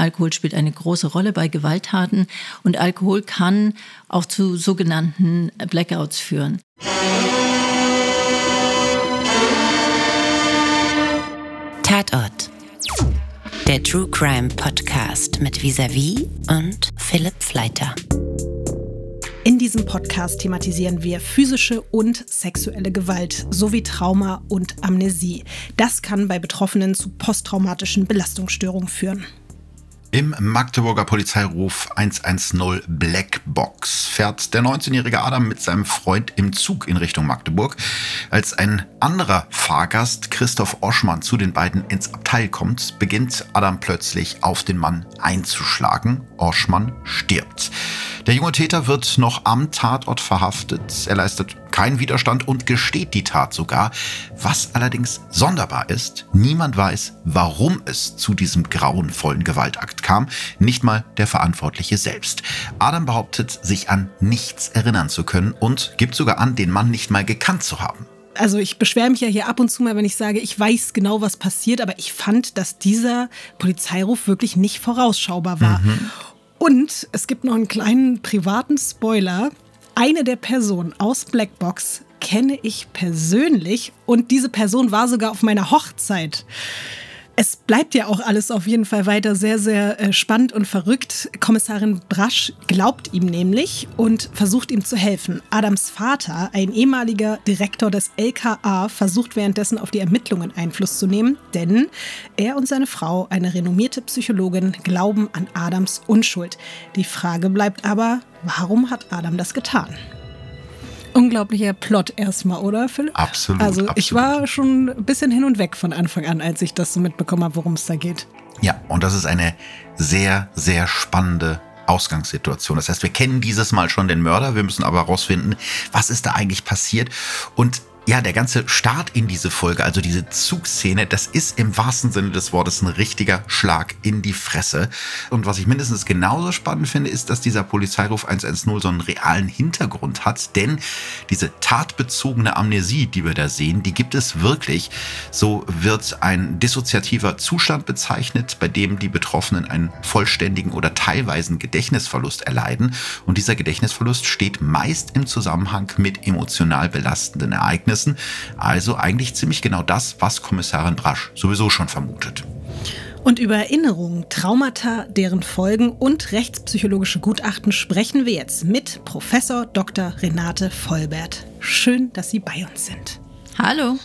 Alkohol spielt eine große Rolle bei Gewalttaten und Alkohol kann auch zu sogenannten Blackouts führen. Tatort. Der True Crime Podcast mit Visavi und Philipp Fleiter. In diesem Podcast thematisieren wir physische und sexuelle Gewalt sowie Trauma und Amnesie. Das kann bei Betroffenen zu posttraumatischen Belastungsstörungen führen. Im Magdeburger Polizeiruf 110 Blackbox fährt der 19-jährige Adam mit seinem Freund im Zug in Richtung Magdeburg. Als ein anderer Fahrgast, Christoph Oschmann, zu den beiden ins Abteil kommt, beginnt Adam plötzlich auf den Mann einzuschlagen. Oschmann stirbt. Der junge Täter wird noch am Tatort verhaftet. Er leistet keinen Widerstand und gesteht die Tat sogar. Was allerdings sonderbar ist, niemand weiß, warum es zu diesem grauenvollen Gewaltakt kam. Nicht mal der Verantwortliche selbst. Adam behauptet, sich an nichts erinnern zu können und gibt sogar an, den Mann nicht mal gekannt zu haben also ich beschwere mich ja hier ab und zu mal, wenn ich sage, ich weiß genau, was passiert, aber ich fand, dass dieser Polizeiruf wirklich nicht vorausschaubar war. Mhm. Und es gibt noch einen kleinen privaten Spoiler. Eine der Personen aus Blackbox kenne ich persönlich und diese Person war sogar auf meiner Hochzeit. Es bleibt ja auch alles auf jeden Fall weiter sehr, sehr äh, spannend und verrückt. Kommissarin Brasch glaubt ihm nämlich und versucht ihm zu helfen. Adams Vater, ein ehemaliger Direktor des LKA, versucht währenddessen auf die Ermittlungen Einfluss zu nehmen, denn er und seine Frau, eine renommierte Psychologin, glauben an Adams Unschuld. Die Frage bleibt aber, warum hat Adam das getan? Unglaublicher Plot erstmal, oder Philipp? Absolut. Also absolut. ich war schon ein bisschen hin und weg von Anfang an, als ich das so mitbekommen habe, worum es da geht. Ja, und das ist eine sehr, sehr spannende Ausgangssituation. Das heißt, wir kennen dieses Mal schon den Mörder, wir müssen aber herausfinden, was ist da eigentlich passiert. Und ja, der ganze Start in diese Folge, also diese Zugszene, das ist im wahrsten Sinne des Wortes ein richtiger Schlag in die Fresse. Und was ich mindestens genauso spannend finde, ist, dass dieser Polizeiruf 110 so einen realen Hintergrund hat, denn diese tatbezogene Amnesie, die wir da sehen, die gibt es wirklich. So wird ein dissoziativer Zustand bezeichnet, bei dem die Betroffenen einen vollständigen oder teilweisen Gedächtnisverlust erleiden. Und dieser Gedächtnisverlust steht meist im Zusammenhang mit emotional belastenden Ereignissen Ereignissen. Also eigentlich ziemlich genau das, was Kommissarin Brasch sowieso schon vermutet. Und über Erinnerungen, Traumata, deren Folgen und rechtspsychologische Gutachten sprechen wir jetzt mit Professor Dr. Renate Vollbert. Schön, dass Sie bei uns sind. Hallo.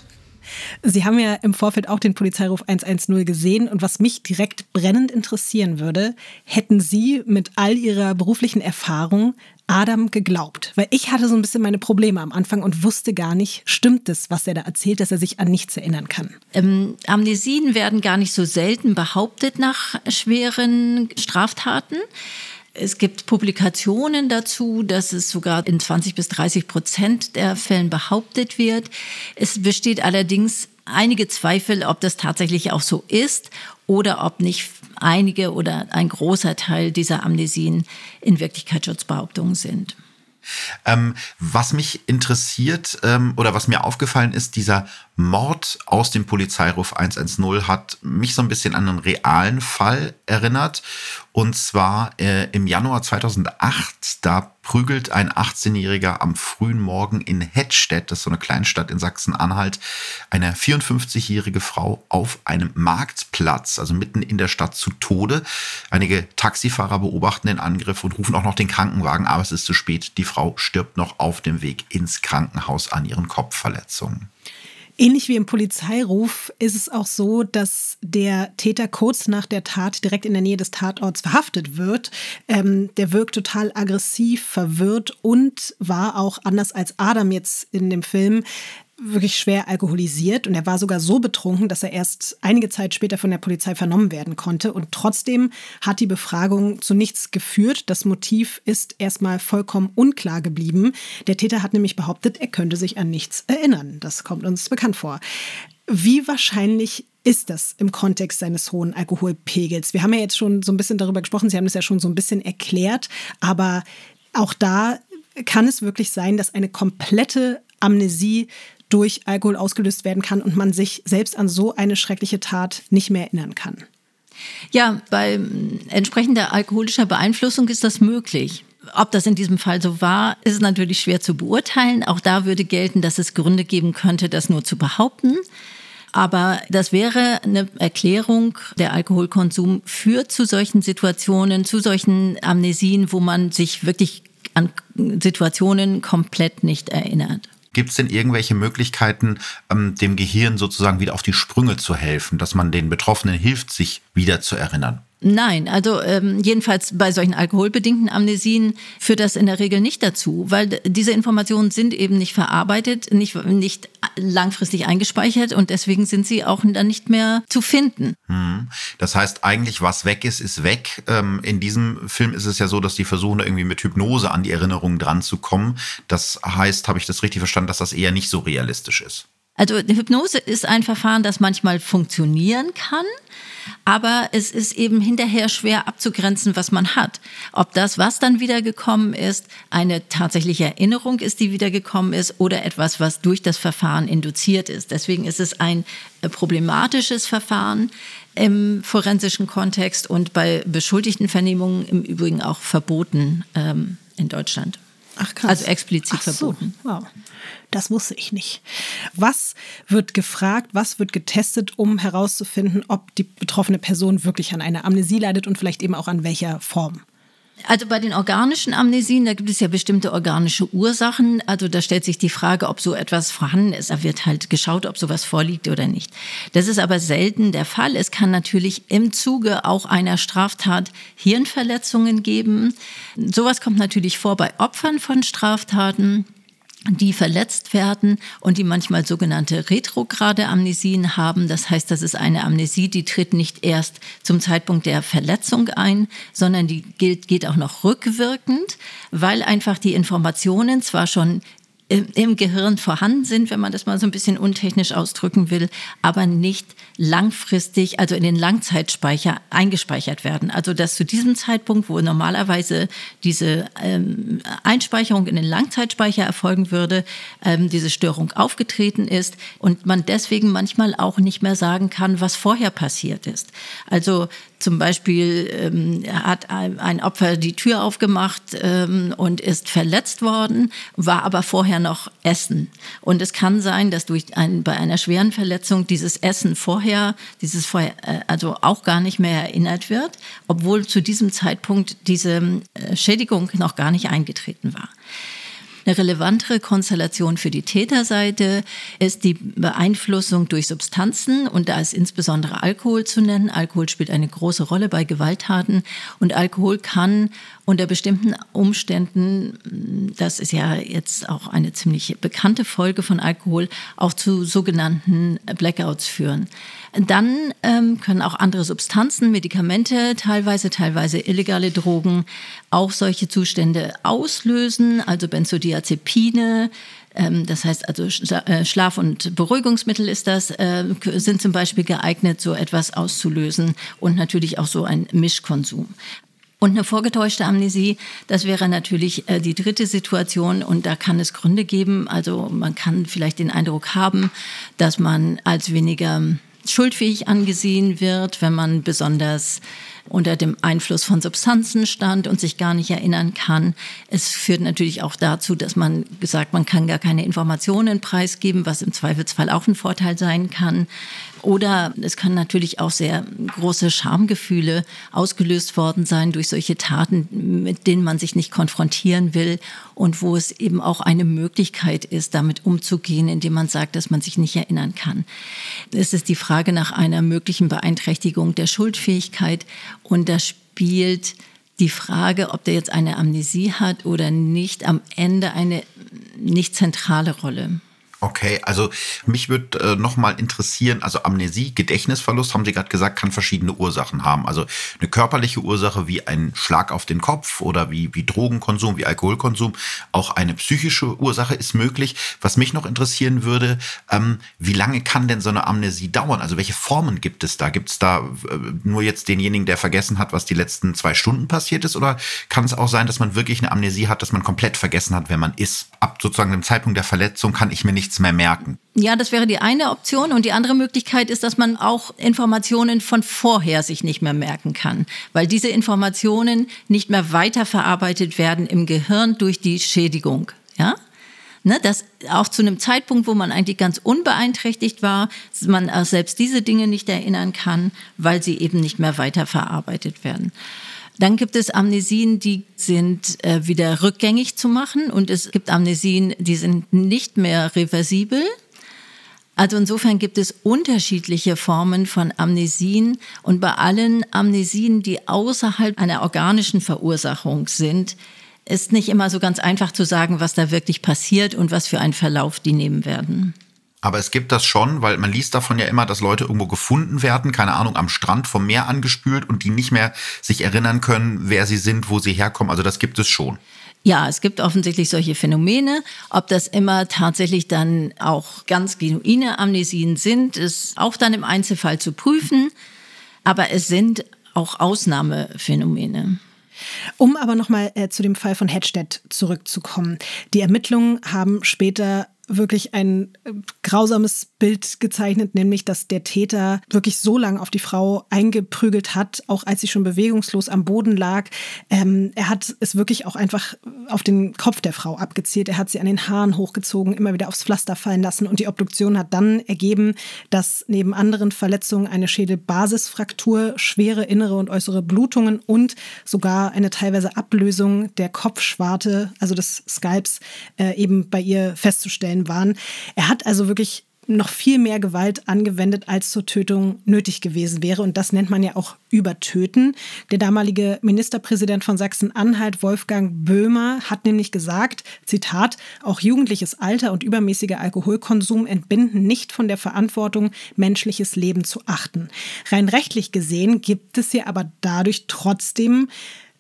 Sie haben ja im Vorfeld auch den Polizeiruf 110 gesehen und was mich direkt brennend interessieren würde, hätten Sie mit all Ihrer beruflichen Erfahrung Adam geglaubt? Weil ich hatte so ein bisschen meine Probleme am Anfang und wusste gar nicht, stimmt es, was er da erzählt, dass er sich an nichts erinnern kann? Ähm, Amnesien werden gar nicht so selten behauptet nach schweren Straftaten. Es gibt Publikationen dazu, dass es sogar in 20 bis 30 Prozent der Fällen behauptet wird. Es besteht allerdings einige Zweifel, ob das tatsächlich auch so ist oder ob nicht einige oder ein großer Teil dieser Amnesien in Wirklichkeit Schutzbehauptungen sind. Ähm, was mich interessiert ähm, oder was mir aufgefallen ist, dieser Mord aus dem Polizeiruf 110 hat mich so ein bisschen an einen realen Fall erinnert. Und zwar äh, im Januar 2008, da prügelt ein 18-Jähriger am frühen Morgen in Hettstedt, das ist so eine Kleinstadt in Sachsen-Anhalt, eine 54-jährige Frau auf einem Marktplatz, also mitten in der Stadt, zu Tode. Einige Taxifahrer beobachten den Angriff und rufen auch noch den Krankenwagen, aber es ist zu spät. Die Frau stirbt noch auf dem Weg ins Krankenhaus an ihren Kopfverletzungen. Ähnlich wie im Polizeiruf ist es auch so, dass der Täter kurz nach der Tat direkt in der Nähe des Tatorts verhaftet wird. Ähm, der wirkt total aggressiv, verwirrt und war auch anders als Adam jetzt in dem Film wirklich schwer alkoholisiert und er war sogar so betrunken, dass er erst einige Zeit später von der Polizei vernommen werden konnte. Und trotzdem hat die Befragung zu nichts geführt. Das Motiv ist erstmal vollkommen unklar geblieben. Der Täter hat nämlich behauptet, er könnte sich an nichts erinnern. Das kommt uns bekannt vor. Wie wahrscheinlich ist das im Kontext seines hohen Alkoholpegels? Wir haben ja jetzt schon so ein bisschen darüber gesprochen, Sie haben es ja schon so ein bisschen erklärt, aber auch da kann es wirklich sein, dass eine komplette Amnesie durch Alkohol ausgelöst werden kann und man sich selbst an so eine schreckliche Tat nicht mehr erinnern kann. Ja, bei entsprechender alkoholischer Beeinflussung ist das möglich. Ob das in diesem Fall so war, ist natürlich schwer zu beurteilen. Auch da würde gelten, dass es Gründe geben könnte, das nur zu behaupten. Aber das wäre eine Erklärung, der Alkoholkonsum führt zu solchen Situationen, zu solchen Amnesien, wo man sich wirklich an Situationen komplett nicht erinnert. Gibt es denn irgendwelche Möglichkeiten, ähm, dem Gehirn sozusagen wieder auf die Sprünge zu helfen, dass man den Betroffenen hilft, sich wieder zu erinnern? Nein, also ähm, jedenfalls bei solchen alkoholbedingten Amnesien führt das in der Regel nicht dazu, weil diese Informationen sind eben nicht verarbeitet, nicht, nicht langfristig eingespeichert und deswegen sind sie auch dann nicht mehr zu finden. Hm. Das heißt, eigentlich was weg ist, ist weg. Ähm, in diesem Film ist es ja so, dass die versuchen, irgendwie mit Hypnose an die Erinnerungen dran zu kommen. Das heißt, habe ich das richtig verstanden, dass das eher nicht so realistisch ist? Also Hypnose ist ein Verfahren, das manchmal funktionieren kann, aber es ist eben hinterher schwer abzugrenzen, was man hat. Ob das, was dann wiedergekommen ist, eine tatsächliche Erinnerung ist, die wiedergekommen ist, oder etwas, was durch das Verfahren induziert ist. Deswegen ist es ein äh, problematisches Verfahren im forensischen Kontext und bei beschuldigten Vernehmungen im Übrigen auch verboten ähm, in Deutschland. Ach krass. Also explizit Ach so. verboten. Wow. Das wusste ich nicht. Was wird gefragt, was wird getestet, um herauszufinden, ob die betroffene Person wirklich an einer Amnesie leidet und vielleicht eben auch an welcher Form? Also bei den organischen Amnesien, da gibt es ja bestimmte organische Ursachen. Also da stellt sich die Frage, ob so etwas vorhanden ist. Da wird halt geschaut, ob sowas vorliegt oder nicht. Das ist aber selten der Fall. Es kann natürlich im Zuge auch einer Straftat Hirnverletzungen geben. Sowas kommt natürlich vor bei Opfern von Straftaten die verletzt werden und die manchmal sogenannte retrograde Amnesien haben. Das heißt, das ist eine Amnesie, die tritt nicht erst zum Zeitpunkt der Verletzung ein, sondern die gilt, geht auch noch rückwirkend, weil einfach die Informationen zwar schon im Gehirn vorhanden sind, wenn man das mal so ein bisschen untechnisch ausdrücken will, aber nicht langfristig, also in den Langzeitspeicher eingespeichert werden. Also dass zu diesem Zeitpunkt, wo normalerweise diese ähm, Einspeicherung in den Langzeitspeicher erfolgen würde, ähm, diese Störung aufgetreten ist und man deswegen manchmal auch nicht mehr sagen kann, was vorher passiert ist. Also zum Beispiel ähm, hat ein Opfer die Tür aufgemacht ähm, und ist verletzt worden, war aber vorher noch Essen. Und es kann sein, dass durch ein, bei einer schweren Verletzung dieses Essen vorher, dieses vorher, äh, also auch gar nicht mehr erinnert wird, obwohl zu diesem Zeitpunkt diese äh, Schädigung noch gar nicht eingetreten war. Eine relevantere Konstellation für die Täterseite ist die Beeinflussung durch Substanzen und da ist insbesondere Alkohol zu nennen. Alkohol spielt eine große Rolle bei Gewalttaten und Alkohol kann unter bestimmten Umständen, das ist ja jetzt auch eine ziemlich bekannte Folge von Alkohol, auch zu sogenannten Blackouts führen. Dann ähm, können auch andere Substanzen, Medikamente, teilweise, teilweise illegale Drogen auch solche Zustände auslösen, also Benzodiazepine, ähm, das heißt also äh, Schlaf- und Beruhigungsmittel ist das, äh, sind zum Beispiel geeignet, so etwas auszulösen und natürlich auch so ein Mischkonsum. Und eine vorgetäuschte Amnesie, das wäre natürlich äh, die dritte Situation und da kann es Gründe geben. Also man kann vielleicht den Eindruck haben, dass man als weniger schuldfähig angesehen wird, wenn man besonders unter dem Einfluss von Substanzen stand und sich gar nicht erinnern kann. Es führt natürlich auch dazu, dass man gesagt, man kann gar keine Informationen preisgeben, was im Zweifelsfall auch ein Vorteil sein kann. Oder es kann natürlich auch sehr große Schamgefühle ausgelöst worden sein durch solche Taten, mit denen man sich nicht konfrontieren will und wo es eben auch eine Möglichkeit ist, damit umzugehen, indem man sagt, dass man sich nicht erinnern kann. Es ist die Frage nach einer möglichen Beeinträchtigung der Schuldfähigkeit und da spielt die Frage, ob der jetzt eine Amnesie hat oder nicht, am Ende eine nicht zentrale Rolle. Okay, also mich würde äh, nochmal interessieren, also Amnesie, Gedächtnisverlust, haben Sie gerade gesagt, kann verschiedene Ursachen haben. Also eine körperliche Ursache wie ein Schlag auf den Kopf oder wie, wie Drogenkonsum, wie Alkoholkonsum. Auch eine psychische Ursache ist möglich. Was mich noch interessieren würde, ähm, wie lange kann denn so eine Amnesie dauern? Also welche Formen gibt es da? Gibt es da äh, nur jetzt denjenigen, der vergessen hat, was die letzten zwei Stunden passiert ist? Oder kann es auch sein, dass man wirklich eine Amnesie hat, dass man komplett vergessen hat, wer man ist? Ab sozusagen dem Zeitpunkt der Verletzung kann ich mir nichts nichts mehr merken. Ja, das wäre die eine Option. Und die andere Möglichkeit ist, dass man auch Informationen von vorher sich nicht mehr merken kann, weil diese Informationen nicht mehr weiterverarbeitet werden im Gehirn durch die Schädigung. Ja? Ne, dass auch zu einem Zeitpunkt, wo man eigentlich ganz unbeeinträchtigt war, man selbst diese Dinge nicht erinnern kann, weil sie eben nicht mehr weiterverarbeitet werden. Dann gibt es Amnesien, die sind äh, wieder rückgängig zu machen und es gibt Amnesien, die sind nicht mehr reversibel. Also insofern gibt es unterschiedliche Formen von Amnesien und bei allen Amnesien, die außerhalb einer organischen Verursachung sind, ist nicht immer so ganz einfach zu sagen, was da wirklich passiert und was für einen Verlauf die nehmen werden. Aber es gibt das schon, weil man liest davon ja immer, dass Leute irgendwo gefunden werden, keine Ahnung, am Strand vom Meer angespült und die nicht mehr sich erinnern können, wer sie sind, wo sie herkommen. Also das gibt es schon. Ja, es gibt offensichtlich solche Phänomene. Ob das immer tatsächlich dann auch ganz genuine Amnesien sind, ist auch dann im Einzelfall zu prüfen. Aber es sind auch Ausnahmephänomene. Um aber nochmal äh, zu dem Fall von Hedstedt zurückzukommen. Die Ermittlungen haben später wirklich ein äh, grausames Bild gezeichnet, nämlich dass der Täter wirklich so lange auf die Frau eingeprügelt hat, auch als sie schon bewegungslos am Boden lag. Ähm, er hat es wirklich auch einfach auf den Kopf der Frau abgezielt. Er hat sie an den Haaren hochgezogen, immer wieder aufs Pflaster fallen lassen und die Obduktion hat dann ergeben, dass neben anderen Verletzungen eine Schädelbasisfraktur, schwere innere und äußere Blutungen und sogar eine teilweise Ablösung der Kopfschwarte, also des Skalps, äh, eben bei ihr festzustellen Fällen waren. Er hat also wirklich noch viel mehr Gewalt angewendet, als zur Tötung nötig gewesen wäre. Und das nennt man ja auch Übertöten. Der damalige Ministerpräsident von Sachsen-Anhalt, Wolfgang Böhmer, hat nämlich gesagt, Zitat, auch jugendliches Alter und übermäßiger Alkoholkonsum entbinden nicht von der Verantwortung, menschliches Leben zu achten. Rein rechtlich gesehen gibt es ja aber dadurch trotzdem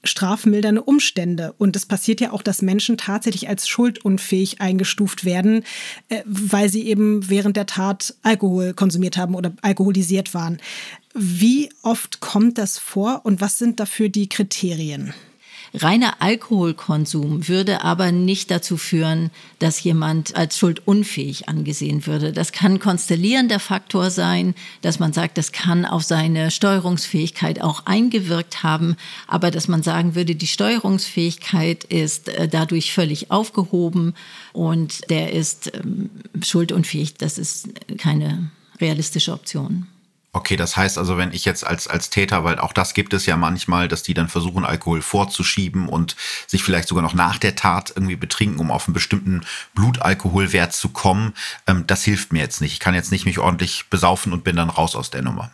strafmildernde Umstände. Und es passiert ja auch, dass Menschen tatsächlich als schuldunfähig eingestuft werden, äh, weil sie eben während der Tat Alkohol konsumiert haben oder alkoholisiert waren. Wie oft kommt das vor und was sind dafür die Kriterien? Reiner Alkoholkonsum würde aber nicht dazu führen, dass jemand als schuldunfähig angesehen würde. Das kann konstellierender Faktor sein, dass man sagt, das kann auf seine Steuerungsfähigkeit auch eingewirkt haben, aber dass man sagen würde, die Steuerungsfähigkeit ist äh, dadurch völlig aufgehoben und der ist ähm, schuldunfähig. Das ist keine realistische Option. Okay, das heißt also, wenn ich jetzt als, als Täter, weil auch das gibt es ja manchmal, dass die dann versuchen, Alkohol vorzuschieben und sich vielleicht sogar noch nach der Tat irgendwie betrinken, um auf einen bestimmten Blutalkoholwert zu kommen, ähm, das hilft mir jetzt nicht. Ich kann jetzt nicht mich ordentlich besaufen und bin dann raus aus der Nummer.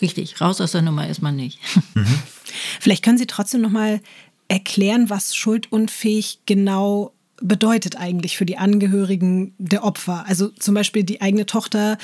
Richtig, raus aus der Nummer ist man nicht. Mhm. Vielleicht können Sie trotzdem noch mal erklären, was schuldunfähig genau bedeutet eigentlich für die Angehörigen der Opfer. Also zum Beispiel die eigene Tochter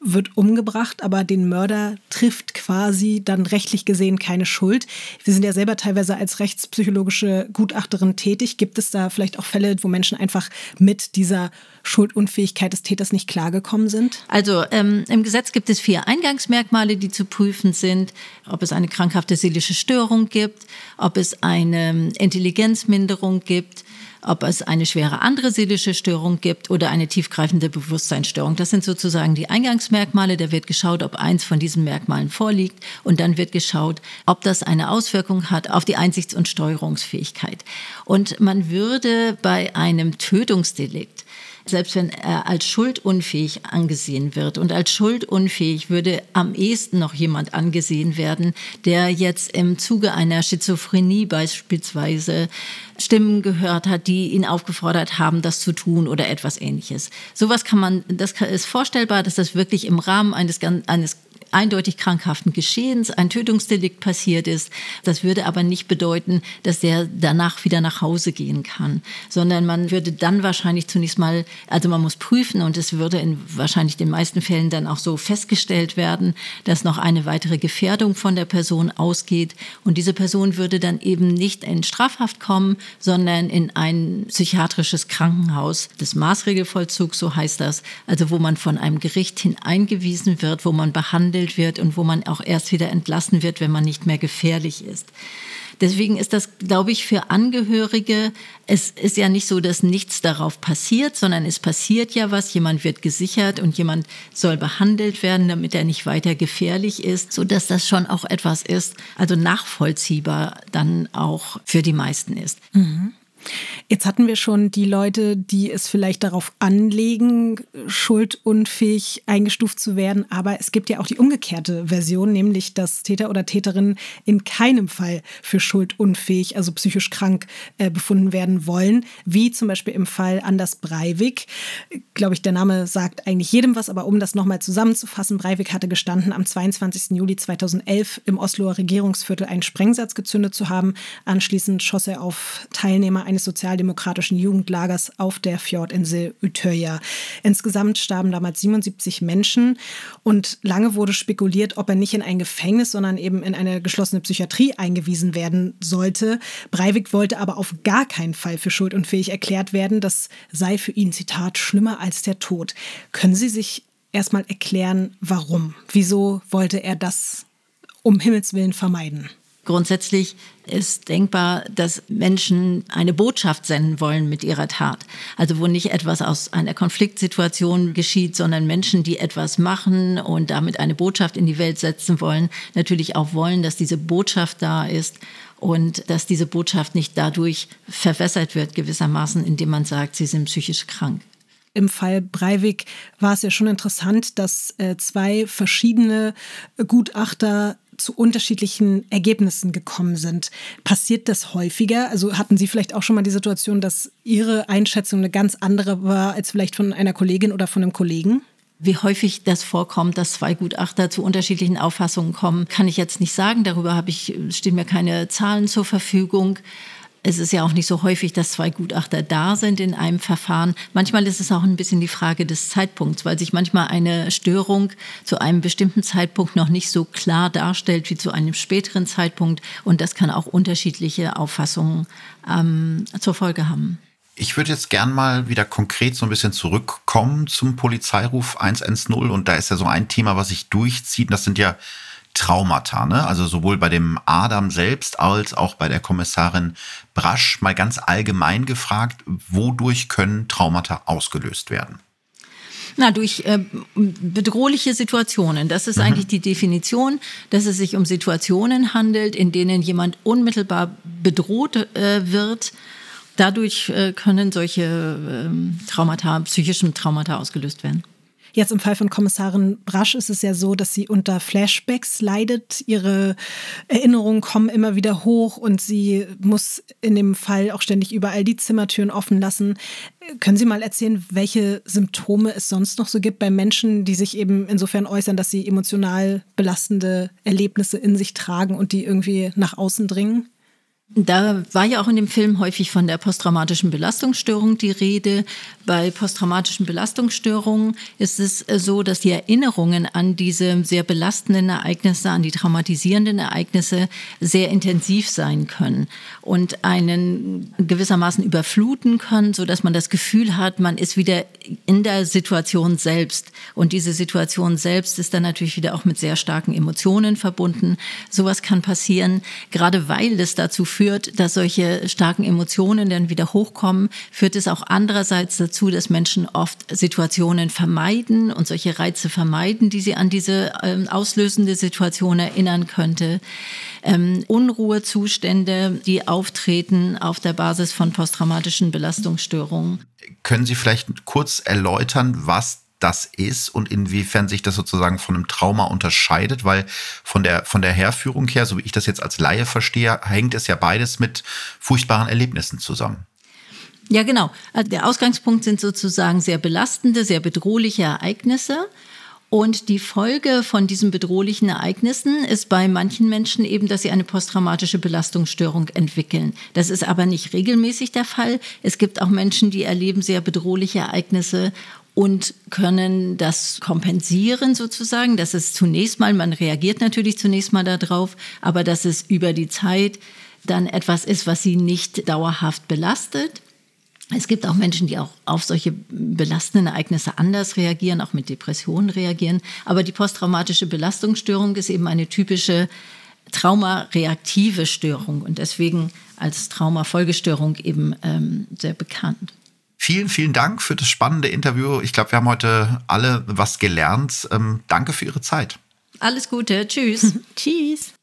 wird umgebracht, aber den Mörder trifft quasi dann rechtlich gesehen keine Schuld. Wir sind ja selber teilweise als rechtspsychologische Gutachterin tätig. Gibt es da vielleicht auch Fälle, wo Menschen einfach mit dieser Schuldunfähigkeit des Täters nicht klargekommen sind? Also ähm, im Gesetz gibt es vier Eingangsmerkmale, die zu prüfen sind. Ob es eine krankhafte seelische Störung gibt, ob es eine Intelligenzminderung gibt, ob es eine schwere andere seelische Störung gibt oder eine tiefgreifende Bewusstseinsstörung. Das sind sozusagen die Eingangsmerkmale. Da wird geschaut, ob eins von diesen Merkmalen vorliegt und dann wird geschaut, ob das eine Auswirkung hat auf die Einsichts- und Steuerungsfähigkeit. Und man würde bei einem Tötungsdelikt selbst wenn er als schuldunfähig angesehen wird. Und als schuldunfähig würde am ehesten noch jemand angesehen werden, der jetzt im Zuge einer Schizophrenie beispielsweise Stimmen gehört hat, die ihn aufgefordert haben, das zu tun oder etwas ähnliches. Sowas kann man, das ist vorstellbar, dass das wirklich im Rahmen eines, eines eindeutig krankhaften Geschehens ein Tötungsdelikt passiert ist. Das würde aber nicht bedeuten, dass der danach wieder nach Hause gehen kann, sondern man würde dann wahrscheinlich zunächst mal, also man muss prüfen und es würde in wahrscheinlich den meisten Fällen dann auch so festgestellt werden, dass noch eine weitere Gefährdung von der Person ausgeht und diese Person würde dann eben nicht in Strafhaft kommen, sondern in ein psychiatrisches Krankenhaus des Maßregelvollzugs, so heißt das, also wo man von einem Gericht hin eingewiesen wird, wo man behandelt behandelt wird und wo man auch erst wieder entlassen wird, wenn man nicht mehr gefährlich ist. Deswegen ist das, glaube ich, für Angehörige, es ist ja nicht so, dass nichts darauf passiert, sondern es passiert ja was, jemand wird gesichert und jemand soll behandelt werden, damit er nicht weiter gefährlich ist, sodass das schon auch etwas ist, also nachvollziehbar dann auch für die meisten ist. Mhm. Jetzt hatten wir schon die Leute, die es vielleicht darauf anlegen, schuldunfähig eingestuft zu werden. Aber es gibt ja auch die umgekehrte Version, nämlich dass Täter oder Täterinnen in keinem Fall für schuldunfähig, also psychisch krank äh, befunden werden wollen. Wie zum Beispiel im Fall Anders Breivik. Glaube ich, der Name sagt eigentlich jedem was, aber um das nochmal zusammenzufassen, Breivik hatte gestanden, am 22. Juli 2011 im Osloer Regierungsviertel einen Sprengsatz gezündet zu haben. Anschließend schoss er auf Teilnehmer eines sozialdemokratischen Jugendlagers auf der Fjordinsel Utøya. Insgesamt starben damals 77 Menschen und lange wurde spekuliert, ob er nicht in ein Gefängnis, sondern eben in eine geschlossene Psychiatrie eingewiesen werden sollte. Breivik wollte aber auf gar keinen Fall für schuldunfähig erklärt werden. Das sei für ihn, Zitat, schlimmer als der Tod. Können Sie sich erstmal erklären, warum? Wieso wollte er das um Himmels Willen vermeiden? Grundsätzlich ist denkbar, dass Menschen eine Botschaft senden wollen mit ihrer Tat. Also wo nicht etwas aus einer Konfliktsituation geschieht, sondern Menschen, die etwas machen und damit eine Botschaft in die Welt setzen wollen, natürlich auch wollen, dass diese Botschaft da ist und dass diese Botschaft nicht dadurch verwässert wird gewissermaßen, indem man sagt, sie sind psychisch krank. Im Fall Breivik war es ja schon interessant, dass äh, zwei verschiedene Gutachter zu unterschiedlichen Ergebnissen gekommen sind. Passiert das häufiger? Also hatten Sie vielleicht auch schon mal die Situation, dass Ihre Einschätzung eine ganz andere war als vielleicht von einer Kollegin oder von einem Kollegen? Wie häufig das vorkommt, dass zwei Gutachter zu unterschiedlichen Auffassungen kommen, kann ich jetzt nicht sagen. Darüber habe ich, stehen mir keine Zahlen zur Verfügung. Es ist ja auch nicht so häufig, dass zwei Gutachter da sind in einem Verfahren. Manchmal ist es auch ein bisschen die Frage des Zeitpunkts, weil sich manchmal eine Störung zu einem bestimmten Zeitpunkt noch nicht so klar darstellt wie zu einem späteren Zeitpunkt. Und das kann auch unterschiedliche Auffassungen ähm, zur Folge haben. Ich würde jetzt gern mal wieder konkret so ein bisschen zurückkommen zum Polizeiruf 110. Und da ist ja so ein Thema, was sich durchzieht. Das sind ja Traumata, ne? also sowohl bei dem Adam selbst als auch bei der Kommissarin Brasch mal ganz allgemein gefragt, wodurch können Traumata ausgelöst werden? Na, durch äh, bedrohliche Situationen. Das ist mhm. eigentlich die Definition, dass es sich um Situationen handelt, in denen jemand unmittelbar bedroht äh, wird. Dadurch äh, können solche ähm, Traumata, psychischen Traumata ausgelöst werden. Jetzt im Fall von Kommissarin Brasch ist es ja so, dass sie unter Flashbacks leidet. Ihre Erinnerungen kommen immer wieder hoch und sie muss in dem Fall auch ständig überall die Zimmertüren offen lassen. Können Sie mal erzählen, welche Symptome es sonst noch so gibt bei Menschen, die sich eben insofern äußern, dass sie emotional belastende Erlebnisse in sich tragen und die irgendwie nach außen dringen? Da war ja auch in dem Film häufig von der posttraumatischen Belastungsstörung die Rede. Bei posttraumatischen Belastungsstörungen ist es so, dass die Erinnerungen an diese sehr belastenden Ereignisse, an die traumatisierenden Ereignisse sehr intensiv sein können und einen gewissermaßen überfluten können, so dass man das Gefühl hat, man ist wieder in der Situation selbst. Und diese Situation selbst ist dann natürlich wieder auch mit sehr starken Emotionen verbunden. Sowas kann passieren, gerade weil es dazu führt, führt, dass solche starken Emotionen dann wieder hochkommen, führt es auch andererseits dazu, dass Menschen oft Situationen vermeiden und solche Reize vermeiden, die sie an diese ähm, auslösende Situation erinnern könnte. Ähm, Unruhezustände, die auftreten auf der Basis von posttraumatischen Belastungsstörungen. Können Sie vielleicht kurz erläutern, was das ist und inwiefern sich das sozusagen von einem Trauma unterscheidet, weil von der, von der Herführung her, so wie ich das jetzt als Laie verstehe, hängt es ja beides mit furchtbaren Erlebnissen zusammen. Ja, genau. Also der Ausgangspunkt sind sozusagen sehr belastende, sehr bedrohliche Ereignisse. Und die Folge von diesen bedrohlichen Ereignissen ist bei manchen Menschen eben, dass sie eine posttraumatische Belastungsstörung entwickeln. Das ist aber nicht regelmäßig der Fall. Es gibt auch Menschen, die erleben sehr bedrohliche Ereignisse und können das kompensieren sozusagen. Das ist zunächst mal, man reagiert natürlich zunächst mal darauf, aber dass es über die Zeit dann etwas ist, was sie nicht dauerhaft belastet. Es gibt auch Menschen, die auch auf solche belastenden Ereignisse anders reagieren, auch mit Depressionen reagieren. Aber die posttraumatische Belastungsstörung ist eben eine typische traumareaktive Störung und deswegen als Traumafolgestörung eben ähm, sehr bekannt. Vielen, vielen Dank für das spannende Interview. Ich glaube, wir haben heute alle was gelernt. Ähm, danke für Ihre Zeit. Alles Gute. Tschüss. Tschüss.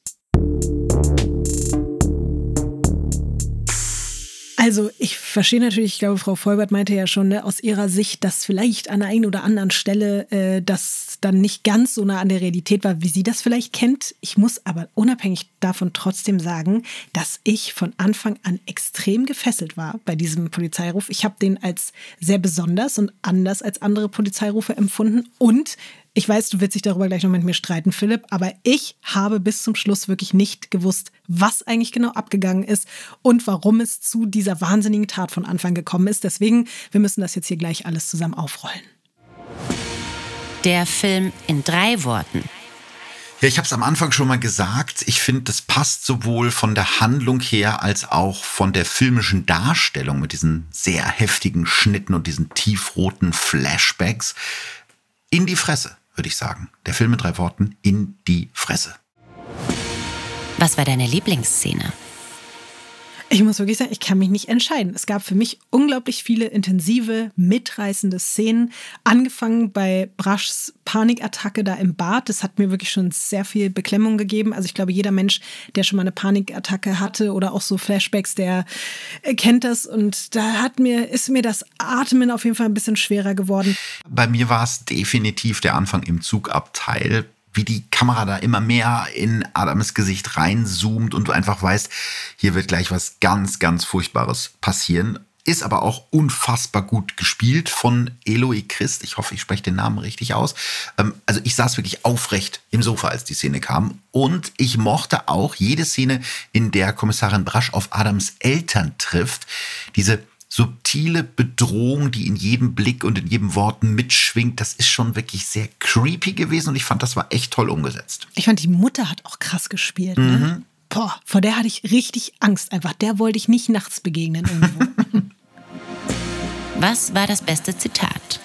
Also ich verstehe natürlich, ich glaube, Frau Vollbert meinte ja schon ne, aus ihrer Sicht, dass vielleicht an der einen oder anderen Stelle äh, das dann nicht ganz so nah an der Realität war, wie sie das vielleicht kennt. Ich muss aber unabhängig davon trotzdem sagen, dass ich von Anfang an extrem gefesselt war bei diesem Polizeiruf. Ich habe den als sehr besonders und anders als andere Polizeirufe empfunden und ich weiß, du willst dich darüber gleich noch mit mir streiten, Philipp, aber ich habe bis zum Schluss wirklich nicht gewusst, was eigentlich genau abgegangen ist und warum es zu dieser wahnsinnigen Tat von Anfang gekommen ist. Deswegen, wir müssen das jetzt hier gleich alles zusammen aufrollen. Der Film in drei Worten. Ja, ich habe es am Anfang schon mal gesagt. Ich finde, das passt sowohl von der Handlung her als auch von der filmischen Darstellung mit diesen sehr heftigen Schnitten und diesen tiefroten Flashbacks in die Fresse würde ich sagen. Der Film mit drei Worten, in die Fresse. Was war deine Lieblingsszene? Ich muss wirklich sagen, ich kann mich nicht entscheiden. Es gab für mich unglaublich viele intensive, mitreißende Szenen. Angefangen bei Braschs Panikattacke da im Bad. Das hat mir wirklich schon sehr viel Beklemmung gegeben. Also ich glaube, jeder Mensch, der schon mal eine Panikattacke hatte oder auch so Flashbacks, der kennt das. Und da hat mir, ist mir das Atmen auf jeden Fall ein bisschen schwerer geworden. Bei mir war es definitiv der Anfang im Zugabteil wie die Kamera da immer mehr in Adams Gesicht reinzoomt und du einfach weißt, hier wird gleich was ganz, ganz Furchtbares passieren. Ist aber auch unfassbar gut gespielt von Eloy Christ. Ich hoffe, ich spreche den Namen richtig aus. Ähm, also ich saß wirklich aufrecht im Sofa, als die Szene kam. Und ich mochte auch jede Szene, in der Kommissarin Brasch auf Adams Eltern trifft. Diese subtile Bedrohung, die in jedem Blick und in jedem Wort mitschwingt, das ist schon wirklich sehr creepy gewesen und ich fand, das war echt toll umgesetzt. Ich fand, die Mutter hat auch krass gespielt. Ne? Mhm. Ne? Boah, vor der hatte ich richtig Angst einfach. Der wollte ich nicht nachts begegnen irgendwo. Was war das beste Zitat?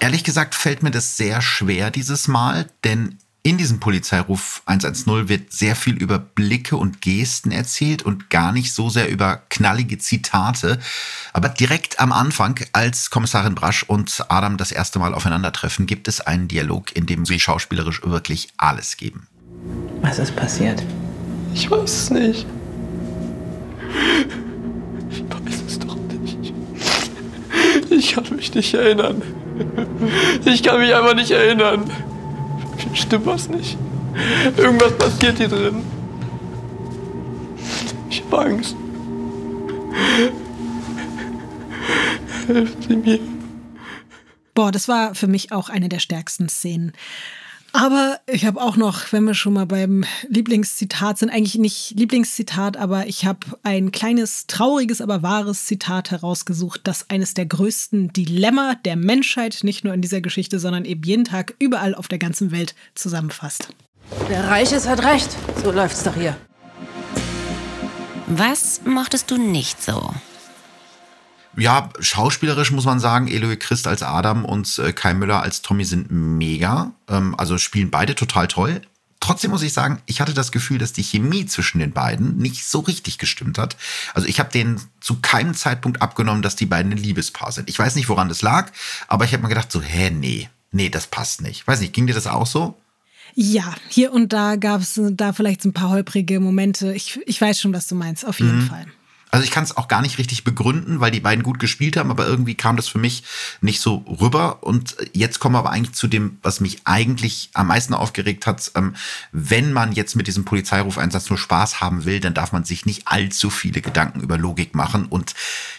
Ehrlich gesagt fällt mir das sehr schwer dieses Mal, denn in diesem Polizeiruf 110 wird sehr viel über Blicke und Gesten erzählt und gar nicht so sehr über knallige Zitate. Aber direkt am Anfang, als Kommissarin Brasch und Adam das erste Mal aufeinandertreffen, gibt es einen Dialog, in dem sie schauspielerisch wirklich alles geben. Was ist passiert? Ich weiß es nicht. Ich weiß es doch nicht. Ich kann mich nicht erinnern. Ich kann mich einfach nicht erinnern. Stimmt was nicht? Irgendwas passiert hier drin. Ich habe Angst. Helfen Sie mir. Boah, das war für mich auch eine der stärksten Szenen. Aber ich habe auch noch, wenn wir schon mal beim Lieblingszitat sind, eigentlich nicht Lieblingszitat, aber ich habe ein kleines, trauriges, aber wahres Zitat herausgesucht, das eines der größten Dilemma der Menschheit, nicht nur in dieser Geschichte, sondern eben jeden Tag überall auf der ganzen Welt zusammenfasst. Der Reiches hat recht. So läuft's doch hier. Was mochtest du nicht so? Ja, schauspielerisch muss man sagen, Eloy Christ als Adam und äh, Kai Müller als Tommy sind mega. Ähm, also spielen beide total toll. Trotzdem muss ich sagen, ich hatte das Gefühl, dass die Chemie zwischen den beiden nicht so richtig gestimmt hat. Also ich habe denen zu keinem Zeitpunkt abgenommen, dass die beiden ein Liebespaar sind. Ich weiß nicht, woran das lag, aber ich habe mir gedacht, so, hä, nee, nee, das passt nicht. Weiß nicht, ging dir das auch so? Ja, hier und da gab es da vielleicht so ein paar holprige Momente. Ich, ich weiß schon, was du meinst, auf jeden mhm. Fall. Also ich kann es auch gar nicht richtig begründen, weil die beiden gut gespielt haben, aber irgendwie kam das für mich nicht so rüber. Und jetzt kommen wir aber eigentlich zu dem, was mich eigentlich am meisten aufgeregt hat. Ähm, wenn man jetzt mit diesem Polizeirufeinsatz nur Spaß haben will, dann darf man sich nicht allzu viele Gedanken über Logik machen und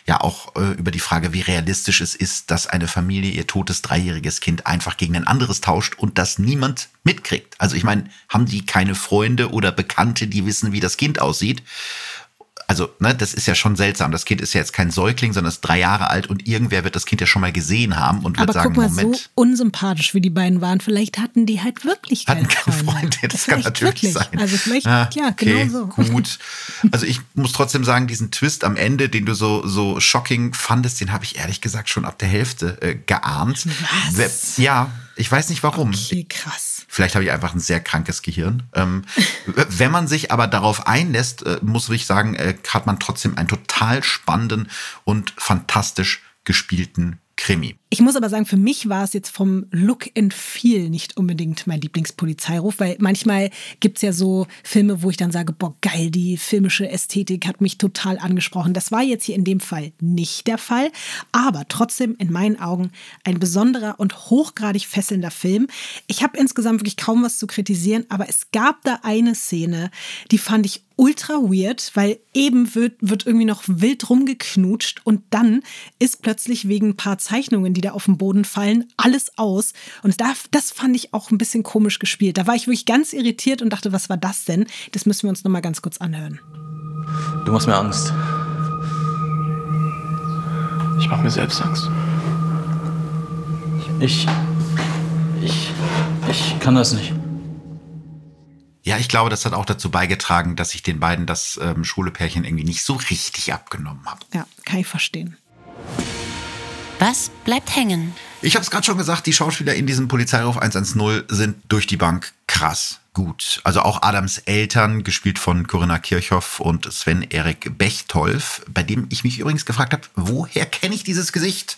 ja auch äh, über die Frage, wie realistisch es ist, dass eine Familie ihr totes dreijähriges Kind einfach gegen ein anderes tauscht und das niemand mitkriegt. Also ich meine, haben die keine Freunde oder Bekannte, die wissen, wie das Kind aussieht? Also, ne, das ist ja schon seltsam. Das Kind ist ja jetzt kein Säugling, sondern ist drei Jahre alt und irgendwer wird das Kind ja schon mal gesehen haben und wird Aber sagen, guck mal, Moment. so unsympathisch wie die beiden waren, vielleicht hatten die halt wirklich keine, hatten keine Freunde. Freunde. Das, das kann natürlich wirklich. sein. Also vielleicht, ah, ja, okay, genau so. Gut. Also ich muss trotzdem sagen, diesen Twist am Ende, den du so, so shocking fandest, den habe ich ehrlich gesagt schon ab der Hälfte äh, geahnt. Was? Ja, ich weiß nicht warum. Okay, krass Vielleicht habe ich einfach ein sehr krankes Gehirn. Ähm, wenn man sich aber darauf einlässt, äh, muss ich sagen, äh, hat man trotzdem einen total spannenden und fantastisch gespielten Krimi. Ich muss aber sagen, für mich war es jetzt vom Look and Feel nicht unbedingt mein Lieblingspolizeiruf, weil manchmal gibt es ja so Filme, wo ich dann sage, boah, geil, die filmische Ästhetik hat mich total angesprochen. Das war jetzt hier in dem Fall nicht der Fall, aber trotzdem in meinen Augen ein besonderer und hochgradig fesselnder Film. Ich habe insgesamt wirklich kaum was zu kritisieren, aber es gab da eine Szene, die fand ich ultra weird, weil eben wird, wird irgendwie noch wild rumgeknutscht und dann ist plötzlich wegen ein paar Zeichnungen, die da auf den Boden fallen, alles aus. Und da, das fand ich auch ein bisschen komisch gespielt. Da war ich wirklich ganz irritiert und dachte, was war das denn? Das müssen wir uns nochmal ganz kurz anhören. Du machst mir Angst. Ich mach mir selbst Angst. Ich. Ich. Ich kann das nicht. Ja, ich glaube, das hat auch dazu beigetragen, dass ich den beiden das ähm, Schulepärchen irgendwie nicht so richtig abgenommen habe. Ja, kann ich verstehen. Was bleibt hängen? Ich habe es gerade schon gesagt, die Schauspieler in diesem Polizeiruf 110 sind durch die Bank krass gut. Also auch Adams Eltern, gespielt von Corinna Kirchhoff und Sven-Erik Bechtolf, bei dem ich mich übrigens gefragt habe, woher kenne ich dieses Gesicht?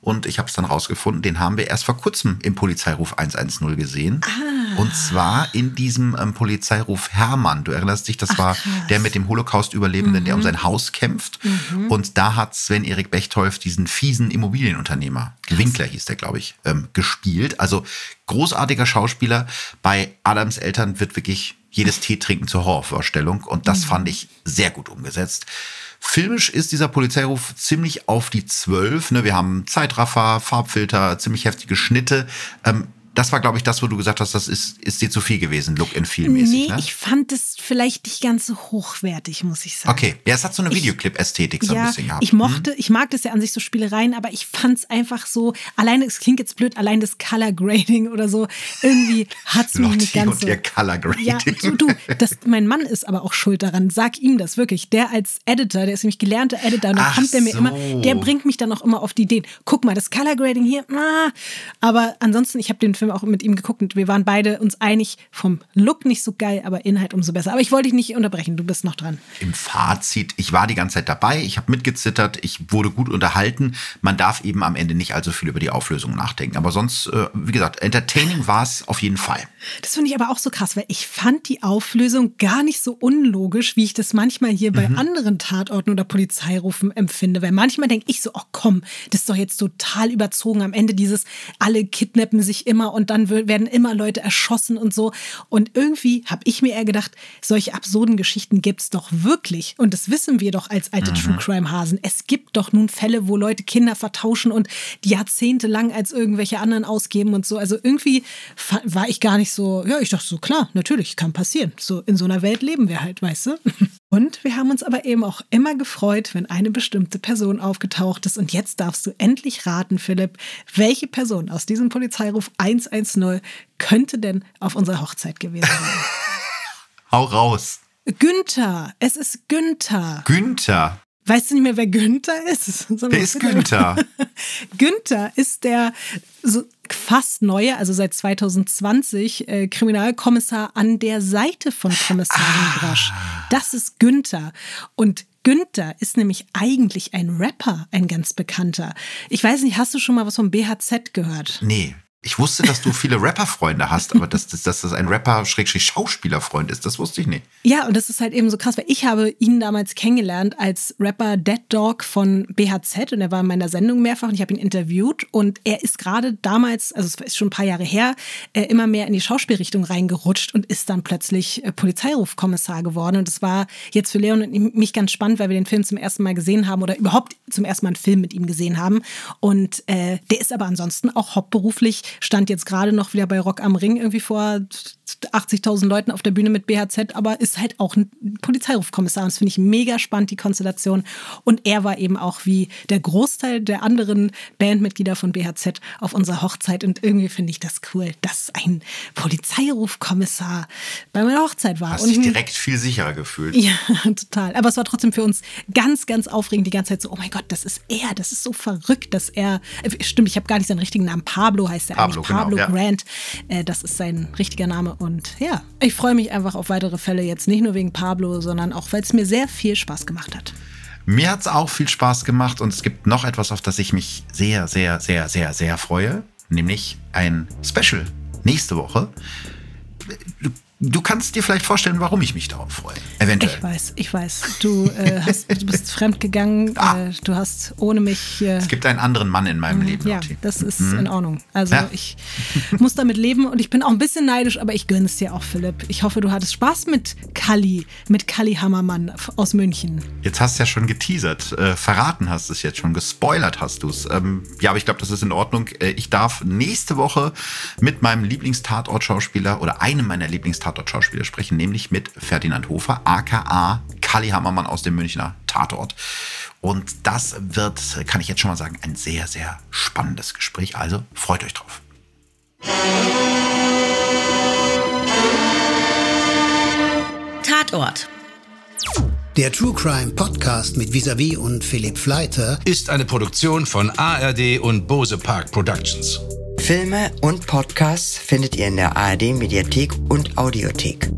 Und ich habe es dann rausgefunden, den haben wir erst vor kurzem im Polizeiruf 110 gesehen. Ah. Und zwar in diesem ähm, Polizeiruf Hermann. Du erinnerst dich, das Ach, war krass. der mit dem Holocaust-Überlebenden, der um sein Haus kämpft. Mhm. Und da hat Sven-Erik Bechtolf diesen fiesen Immobilienunternehmer, Winkler hieß der, glaube ich, ähm, gespielt. Also großartiger Schauspieler. Bei Adams Eltern wird wirklich jedes Tee trinken zur Horrorvorstellung. Und das fand ich sehr gut umgesetzt. Filmisch ist dieser Polizeiruf ziemlich auf die Zwölf. Ne? Wir haben Zeitraffer, Farbfilter, ziemlich heftige Schnitte. Ähm, das war, glaube ich, das, wo du gesagt hast, das ist, ist dir zu viel gewesen, Look and Feel mäßig. Nee, ne? ich fand es vielleicht nicht ganz so hochwertig, muss ich sagen. Okay, ja, es hat so eine Videoclip-Ästhetik so ein ja, bisschen gehabt. ich mochte, ich mag das ja an sich so Spielereien, aber ich fand es einfach so, alleine, es klingt jetzt blöd, allein das Color Grading oder so, irgendwie hat es mich nicht ganz und so. ihr Color Grading. Ja, du, du das, mein Mann ist aber auch schuld daran. Sag ihm das wirklich. Der als Editor, der ist nämlich gelernter Editor und da Ach kommt der mir so. immer, der bringt mich dann auch immer auf die Ideen. Guck mal, das Color Grading hier, ah. aber ansonsten, ich habe den Film auch mit ihm geguckt und wir waren beide uns einig, vom Look nicht so geil, aber Inhalt umso besser. Aber ich wollte dich nicht unterbrechen, du bist noch dran. Im Fazit, ich war die ganze Zeit dabei, ich habe mitgezittert, ich wurde gut unterhalten. Man darf eben am Ende nicht allzu viel über die Auflösung nachdenken. Aber sonst, äh, wie gesagt, entertaining war es auf jeden Fall. Das finde ich aber auch so krass, weil ich fand die Auflösung gar nicht so unlogisch, wie ich das manchmal hier bei anderen Tatorten oder Polizeirufen empfinde. Weil manchmal denke ich so, oh komm, das ist doch jetzt total überzogen. Am Ende dieses, alle kidnappen sich immer und dann werden immer Leute erschossen und so. Und irgendwie habe ich mir eher gedacht, solche absurden Geschichten gibt es doch wirklich. Und das wissen wir doch als alte True Crime Hasen. Es gibt doch nun Fälle, wo Leute Kinder vertauschen und die jahrzehntelang als irgendwelche anderen ausgeben und so. Also irgendwie war ich gar nicht so, ja, ich dachte so, klar, natürlich, kann passieren. So in so einer Welt leben wir halt, weißt du? Und wir haben uns aber eben auch immer gefreut, wenn eine bestimmte Person aufgetaucht ist. Und jetzt darfst du endlich raten, Philipp, welche Person aus diesem Polizeiruf 110 könnte denn auf unserer Hochzeit gewesen sein? Hau raus. Günther, es ist Günther. Günther. Weißt du nicht mehr, wer Günther ist? Wer ist. Günther? Günther ist der so fast neue, also seit 2020, äh, Kriminalkommissar an der Seite von Kommissarin Grosch. Das ist Günther. Und Günther ist nämlich eigentlich ein Rapper, ein ganz bekannter. Ich weiß nicht, hast du schon mal was vom BHZ gehört? Nee. Ich wusste, dass du viele Rapper-Freunde hast, aber dass, dass, dass das ein Rapper-Schauspieler-Freund ist, das wusste ich nicht. Ja, und das ist halt eben so krass, weil ich habe ihn damals kennengelernt als Rapper Dead Dog von BHZ und er war in meiner Sendung mehrfach und ich habe ihn interviewt und er ist gerade damals, also es ist schon ein paar Jahre her, äh, immer mehr in die Schauspielrichtung reingerutscht und ist dann plötzlich äh, Polizeirufkommissar geworden und das war jetzt für Leon und mich ganz spannend, weil wir den Film zum ersten Mal gesehen haben oder überhaupt zum ersten Mal einen Film mit ihm gesehen haben und äh, der ist aber ansonsten auch hauptberuflich, stand jetzt gerade noch wieder bei Rock am Ring irgendwie vor 80.000 Leuten auf der Bühne mit BHZ, aber ist halt auch ein Polizeirufkommissar. Und das finde ich mega spannend, die Konstellation. Und er war eben auch wie der Großteil der anderen Bandmitglieder von BHZ auf unserer Hochzeit. Und irgendwie finde ich das cool, dass ein Polizeirufkommissar bei meiner Hochzeit war. Hast Und dich direkt viel sicherer gefühlt. ja, total. Aber es war trotzdem für uns ganz, ganz aufregend die ganze Zeit so, oh mein Gott, das ist er, das ist so verrückt, dass er, äh, stimmt, ich habe gar nicht seinen richtigen Namen, Pablo heißt er Pablo, Pablo genau, ja. Grant. Äh, das ist sein richtiger Name. Und ja, ich freue mich einfach auf weitere Fälle jetzt. Nicht nur wegen Pablo, sondern auch, weil es mir sehr viel Spaß gemacht hat. Mir hat es auch viel Spaß gemacht und es gibt noch etwas, auf das ich mich sehr, sehr, sehr, sehr, sehr freue, nämlich ein Special nächste Woche. Du, kannst dir vielleicht vorstellen, warum ich mich darauf freue. Eventuell. Ich weiß, ich weiß. Du, äh, hast, du bist fremdgegangen. Ah. Äh, du hast ohne mich. Äh, Es gibt einen anderen Mann in meinem Leben. ja, Lotti. das ist in Ordnung. Also Ja. ich muss damit leben und ich bin auch ein bisschen neidisch, aber ich gönne es dir auch, Philipp. Ich hoffe, du hattest Spaß mit Kalli, mit Kalli Hammermann aus München. Jetzt hast du ja schon geteasert, äh, verraten hast du es jetzt schon, gespoilert hast du es. Ähm, ja, aber ich glaube, das ist in Ordnung. Äh, ich darf nächste Woche mit meinem Lieblingstatort-Schauspieler oder einem meiner Lieblingstatort-Schauspieler sprechen, nämlich mit Ferdinand Hofer, aka Kalli Hammermann aus dem Münchner Tatort. Und das wird, kann ich jetzt schon mal sagen, ein sehr, sehr spannendes Gespräch. Also freut euch drauf. Tatort. Der True Crime Podcast mit Visavi und Philipp Fleiter ist eine Produktion von ARD und Bose Park Productions. Filme und Podcasts findet ihr in der ARD Mediathek und Audiothek.